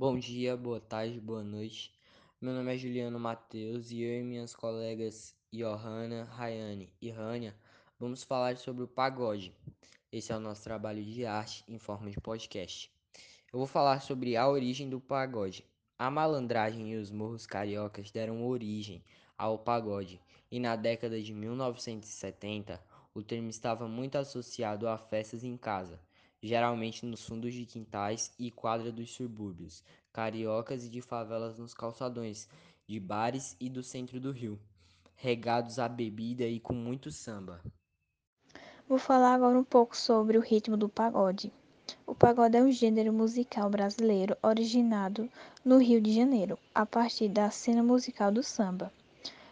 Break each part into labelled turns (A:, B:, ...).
A: Bom dia, boa tarde, boa noite. Meu nome é Juliano Matheus e eu e minhas colegas Johanna, Rayane e Rania vamos falar sobre o pagode. Esse é o nosso trabalho de arte em forma de podcast. Eu vou falar sobre a origem do pagode. A malandragem e os morros cariocas deram origem ao pagode, e na década de 1970 o termo estava muito associado a festas em casa geralmente nos fundos de quintais e quadra dos subúrbios, cariocas e de favelas nos calçadões, de bares e do centro do Rio, regados a bebida e com muito samba.
B: Vou falar agora um pouco sobre o ritmo do pagode. O pagode é um gênero musical brasileiro originado no Rio de Janeiro, a partir da cena musical do samba.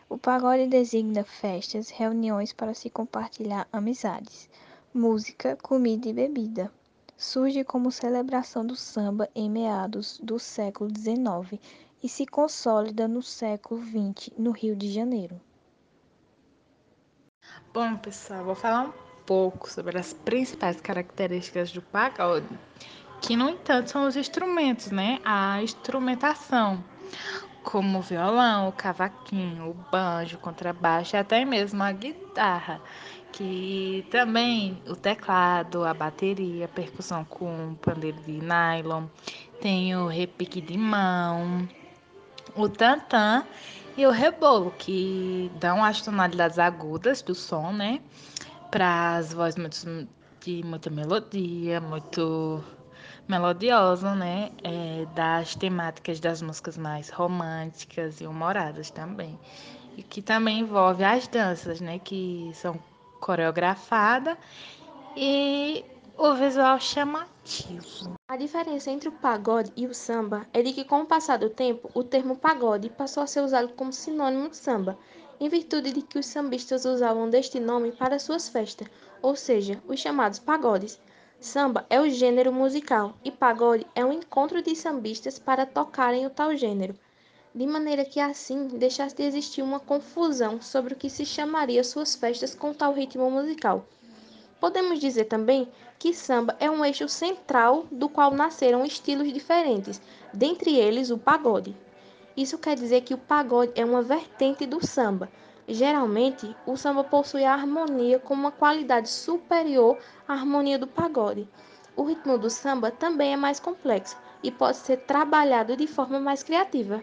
B: O pagode designa festas, reuniões para se compartilhar amizades, música, comida e bebida surge como celebração do samba em meados do século XIX e se consolida no século XX no Rio de Janeiro.
C: Bom, pessoal, vou falar um pouco sobre as principais características do pagode, que no entanto são os instrumentos, né? A instrumentação, como o violão, o cavaquinho, o banjo, o contrabaixo e até mesmo a guitarra que também o teclado, a bateria, a percussão com pandeiro de nylon, tem o repique de mão, o tantã e o rebolo, que dão as tonalidades agudas do som, né? Para as vozes muito, de muita melodia, muito melodiosa, né? É, das temáticas das músicas mais românticas e humoradas também. E que também envolve as danças, né? Que são coreografada e o visual chamativo.
D: A diferença entre o pagode e o samba é de que, com o passar do tempo, o termo pagode passou a ser usado como sinônimo de samba, em virtude de que os sambistas usavam deste nome para suas festas, ou seja, os chamados pagodes. Samba é o gênero musical e pagode é um encontro de sambistas para tocarem o tal gênero de maneira que assim deixasse de existir uma confusão sobre o que se chamaria suas festas com tal ritmo musical. Podemos dizer também que samba é um eixo central do qual nasceram estilos diferentes, dentre eles o pagode. Isso quer dizer que o pagode é uma vertente do samba. Geralmente, o samba possui a harmonia como uma qualidade superior à harmonia do pagode. O ritmo do samba também é mais complexo e pode ser trabalhado de forma mais criativa.